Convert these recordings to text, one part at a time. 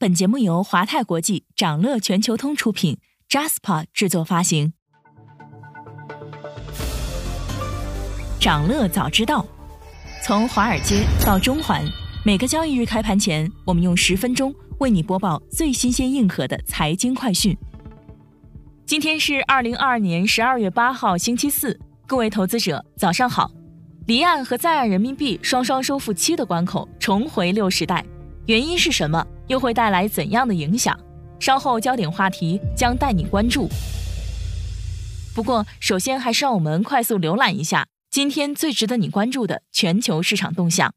本节目由华泰国际、掌乐全球通出品，Jaspa 制作发行。掌乐早知道，从华尔街到中环，每个交易日开盘前，我们用十分钟为你播报最新鲜、硬核的财经快讯。今天是二零二二年十二月八号，星期四，各位投资者早上好。离岸和在岸人民币双双收复七的关口，重回六十带，原因是什么？又会带来怎样的影响？稍后焦点话题将带你关注。不过，首先还是让我们快速浏览一下今天最值得你关注的全球市场动向。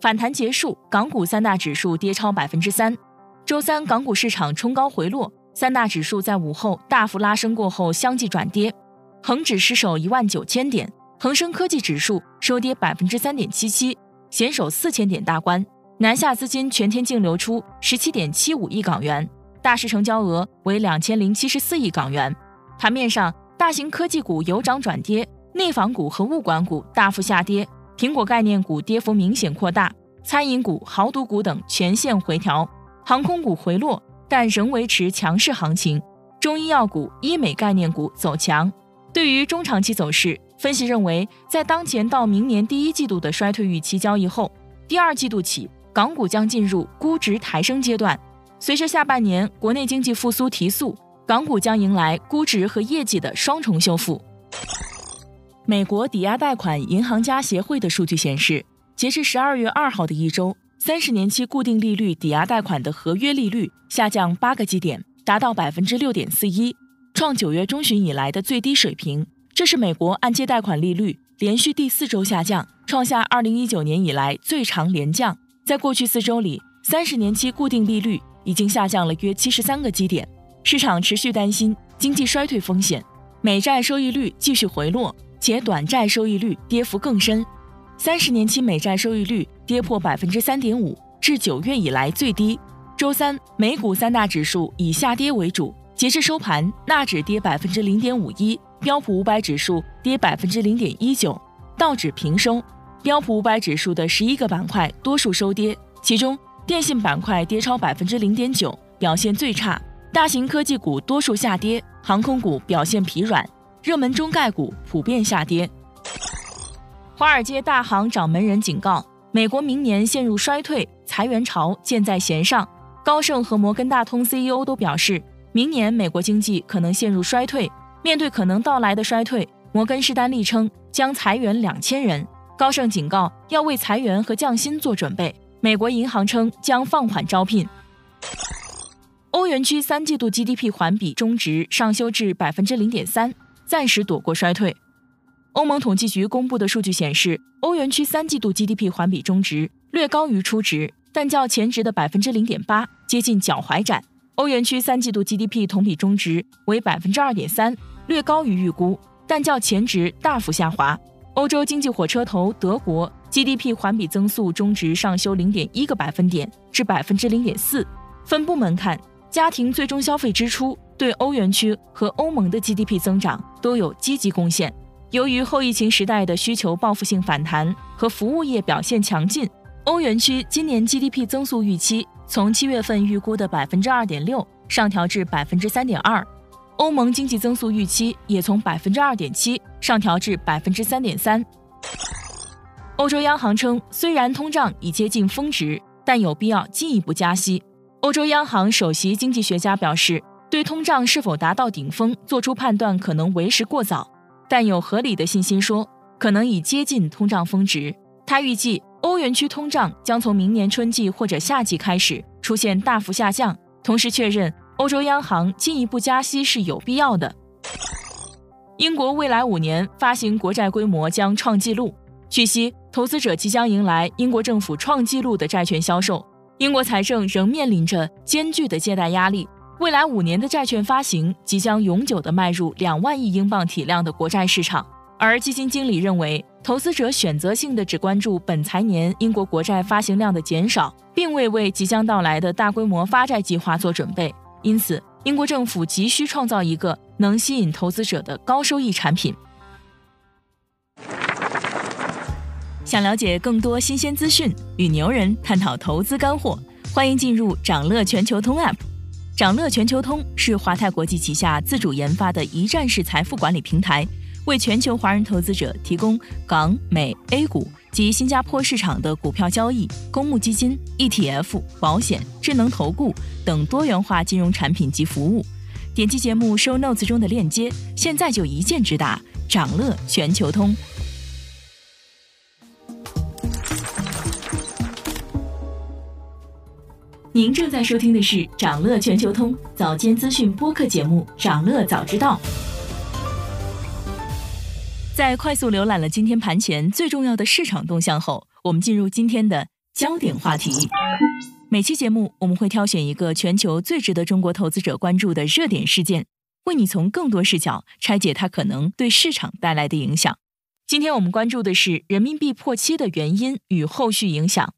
反弹结束，港股三大指数跌超百分之三。周三港股市场冲高回落，三大指数在午后大幅拉升过后相继转跌，恒指失守一万九千点。恒生科技指数收跌百分之三点七七，险守四千点大关。南下资金全天净流出十七点七五亿港元，大市成交额为两千零七十四亿港元。盘面上，大型科技股由涨转跌，内房股和物管股大幅下跌，苹果概念股跌幅明显扩大，餐饮股、豪赌股等全线回调，航空股回落，但仍维持强势行情。中医药股、医美概念股走强。对于中长期走势。分析认为，在当前到明年第一季度的衰退预期交易后，第二季度起，港股将进入估值抬升阶段。随着下半年国内经济复苏提速，港股将迎来估值和业绩的双重修复。美国抵押贷款银行家协会的数据显示，截至十二月二号的一周，三十年期固定利率抵押贷款的合约利率下降八个基点，达到百分之六点四一，创九月中旬以来的最低水平。这是美国按揭贷款利率连续第四周下降，创下二零一九年以来最长连降。在过去四周里，三十年期固定利率已经下降了约七十三个基点。市场持续担心经济衰退风险，美债收益率继续回落，且短债收益率跌幅更深。三十年期美债收益率跌破百分之三点五，至九月以来最低。周三，美股三大指数以下跌为主，截至收盘，纳指跌百分之零点五一。标普五百指数跌百分之零点一九，道指平收。标普五百指数的十一个板块多数收跌，其中电信板块跌超百分之零点九，表现最差。大型科技股多数下跌，航空股表现疲软，热门中概股普遍下跌。华尔街大行掌门人警告，美国明年陷入衰退，裁员潮箭在弦上。高盛和摩根大通 CEO 都表示，明年美国经济可能陷入衰退。面对可能到来的衰退，摩根士丹利称将裁员两千人。高盛警告要为裁员和降薪做准备。美国银行称将放缓招聘。欧元区三季度 GDP 环比中值上修至百分之零点三，暂时躲过衰退。欧盟统计局公布的数据显示，欧元区三季度 GDP 环比中值略高于初值，但较前值的百分之零点八接近脚踝斩。欧元区三季度 GDP 同比中值为百分之二点三。略高于预估，但较前值大幅下滑。欧洲经济火车头德国 GDP 环比增速中值上修零点一个百分点至百分之零点四。分部门看，家庭最终消费支出对欧元区和欧盟的 GDP 增长都有积极贡献。由于后疫情时代的需求报复性反弹和服务业表现强劲，欧元区今年 GDP 增速预期从七月份预估的百分之二点六上调至百分之三点二。欧盟经济增速预期也从百分之二点七上调至百分之三点三。欧洲央行称，虽然通胀已接近峰值，但有必要进一步加息。欧洲央行首席经济学家表示，对通胀是否达到顶峰做出判断可能为时过早，但有合理的信心说可能已接近通胀峰值。他预计，欧元区通胀将从明年春季或者夏季开始出现大幅下降，同时确认。欧洲央行进一步加息是有必要的。英国未来五年发行国债规模将创纪录。据悉，投资者即将迎来英国政府创纪录的债券销售。英国财政仍面临着艰巨的借贷压力。未来五年的债券发行即将永久地迈入两万亿英镑体量的国债市场。而基金经理认为，投资者选择性的只关注本财年英国国债发行量的减少，并未为即将到来的大规模发债计划做准备。因此，英国政府急需创造一个能吸引投资者的高收益产品。想了解更多新鲜资讯，与牛人探讨投资干货，欢迎进入掌乐全球通 App。掌乐全球通是华泰国际旗下自主研发的一站式财富管理平台，为全球华人投资者提供港、美、A 股及新加坡市场的股票交易、公募基金、ETF、保险、智能投顾等多元化金融产品及服务。点击节目 Show Notes 中的链接，现在就一键直达掌乐全球通。您正在收听的是长乐全球通早间资讯播客节目《长乐早知道》。在快速浏览了今天盘前最重要的市场动向后，我们进入今天的焦点话题。每期节目我们会挑选一个全球最值得中国投资者关注的热点事件，为你从更多视角拆解它可能对市场带来的影响。今天我们关注的是人民币破七的原因与后续影响。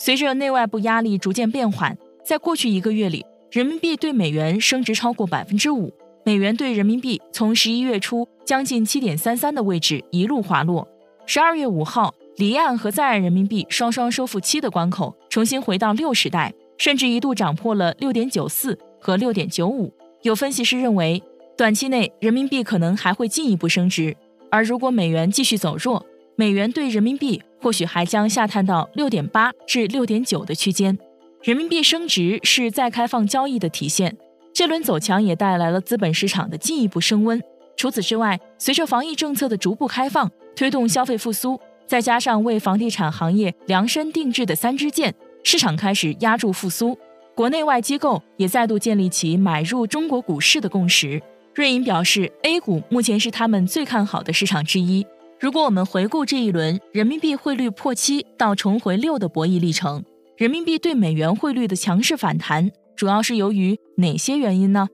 随着内外部压力逐渐变缓，在过去一个月里，人民币对美元升值超过百分之五，美元对人民币从十一月初将近七点三三的位置一路滑落。十二月五号，离岸和在岸人民币双双收复七的关口，重新回到六时代，甚至一度涨破了六点九四和六点九五。有分析师认为，短期内人民币可能还会进一步升值，而如果美元继续走弱，美元对人民币。或许还将下探到六点八至六点九的区间，人民币升值是再开放交易的体现。这轮走强也带来了资本市场的进一步升温。除此之外，随着防疫政策的逐步开放，推动消费复苏，再加上为房地产行业量身定制的三支箭，市场开始压住复苏。国内外机构也再度建立起买入中国股市的共识。瑞银表示，A 股目前是他们最看好的市场之一。如果我们回顾这一轮人民币汇率破七到重回六的博弈历程，人民币对美元汇率的强势反弹，主要是由于哪些原因呢？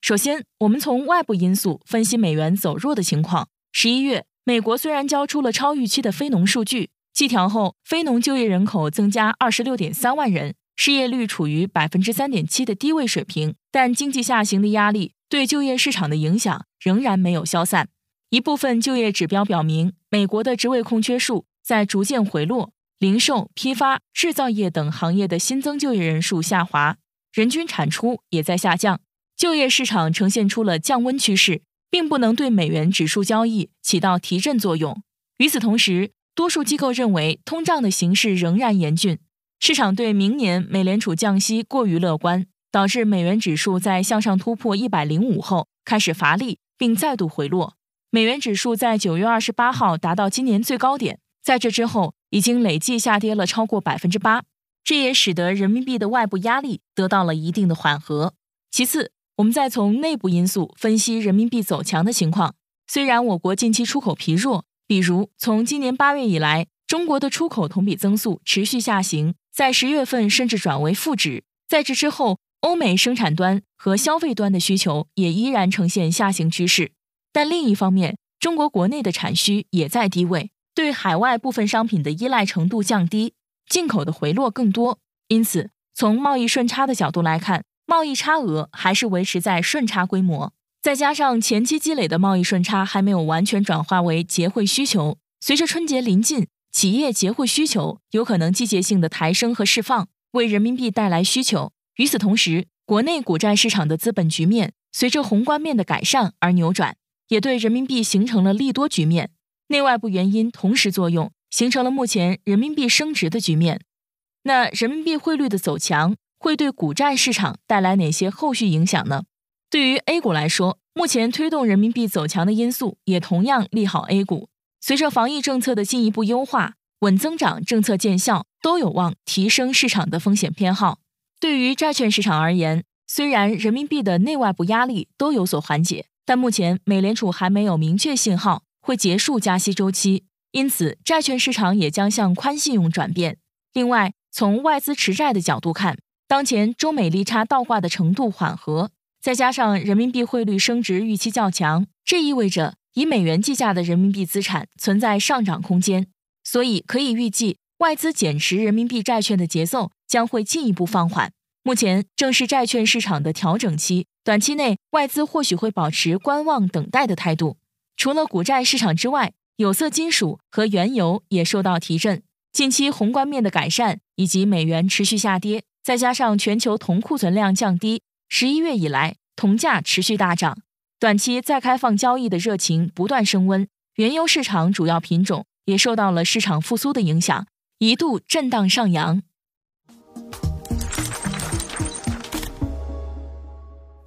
首先，我们从外部因素分析美元走弱的情况。十一月，美国虽然交出了超预期的非农数据，季调后非农就业人口增加二十六点三万人，失业率处于百分之三点七的低位水平，但经济下行的压力对就业市场的影响仍然没有消散。一部分就业指标表明，美国的职位空缺数在逐渐回落，零售、批发、制造业等行业的新增就业人数下滑，人均产出也在下降，就业市场呈现出了降温趋势，并不能对美元指数交易起到提振作用。与此同时，多数机构认为通胀的形势仍然严峻，市场对明年美联储降息过于乐观，导致美元指数在向上突破一百零五后开始乏力，并再度回落。美元指数在九月二十八号达到今年最高点，在这之后已经累计下跌了超过百分之八，这也使得人民币的外部压力得到了一定的缓和。其次，我们再从内部因素分析人民币走强的情况。虽然我国近期出口疲弱，比如从今年八月以来，中国的出口同比增速持续下行，在十月份甚至转为负值。在这之后，欧美生产端和消费端的需求也依然呈现下行趋势。但另一方面，中国国内的产需也在低位，对海外部分商品的依赖程度降低，进口的回落更多。因此，从贸易顺差的角度来看，贸易差额还是维持在顺差规模。再加上前期积累的贸易顺差还没有完全转化为结汇需求，随着春节临近，企业结汇需求有可能季节性的抬升和释放，为人民币带来需求。与此同时，国内股债市场的资本局面随着宏观面的改善而扭转。也对人民币形成了利多局面，内外部原因同时作用，形成了目前人民币升值的局面。那人民币汇率的走强会对股债市场带来哪些后续影响呢？对于 A 股来说，目前推动人民币走强的因素也同样利好 A 股。随着防疫政策的进一步优化，稳增长政策见效，都有望提升市场的风险偏好。对于债券市场而言，虽然人民币的内外部压力都有所缓解。但目前，美联储还没有明确信号会结束加息周期，因此债券市场也将向宽信用转变。另外，从外资持债的角度看，当前中美利差倒挂的程度缓和，再加上人民币汇率升值预期较强，这意味着以美元计价的人民币资产存在上涨空间，所以可以预计外资减持人民币债券的节奏将会进一步放缓。目前正是债券市场的调整期。短期内，外资或许会保持观望等待的态度。除了股债市场之外，有色金属和原油也受到提振。近期宏观面的改善以及美元持续下跌，再加上全球铜库存量降低，十一月以来铜价持续大涨。短期再开放交易的热情不断升温，原油市场主要品种也受到了市场复苏的影响，一度震荡上扬。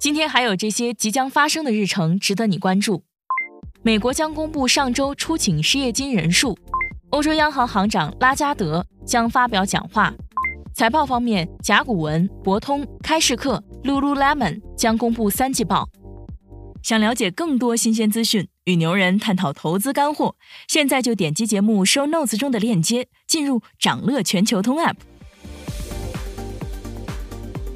今天还有这些即将发生的日程值得你关注：美国将公布上周出请失业金人数。欧洲央行行长拉加德将发表讲话。财报方面，甲骨文、博通、开市客、Lululemon 将公布三季报。想了解更多新鲜资讯，与牛人探讨投资干货，现在就点击节目 show notes 中的链接，进入掌乐全球通 app。